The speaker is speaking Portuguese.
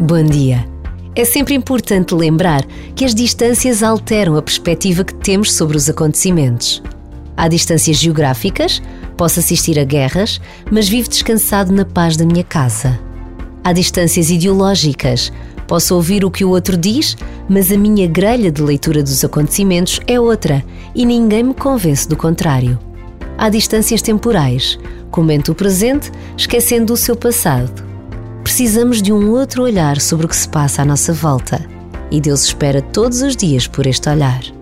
Bom dia. É sempre importante lembrar que as distâncias alteram a perspectiva que temos sobre os acontecimentos. Há distâncias geográficas, posso assistir a guerras, mas vivo descansado na paz da minha casa. Há distâncias ideológicas, posso ouvir o que o outro diz, mas a minha grelha de leitura dos acontecimentos é outra e ninguém me convence do contrário. Há distâncias temporais, comento o presente, esquecendo o seu passado precisamos de um outro olhar sobre o que se passa à nossa volta. E Deus espera todos os dias por este olhar.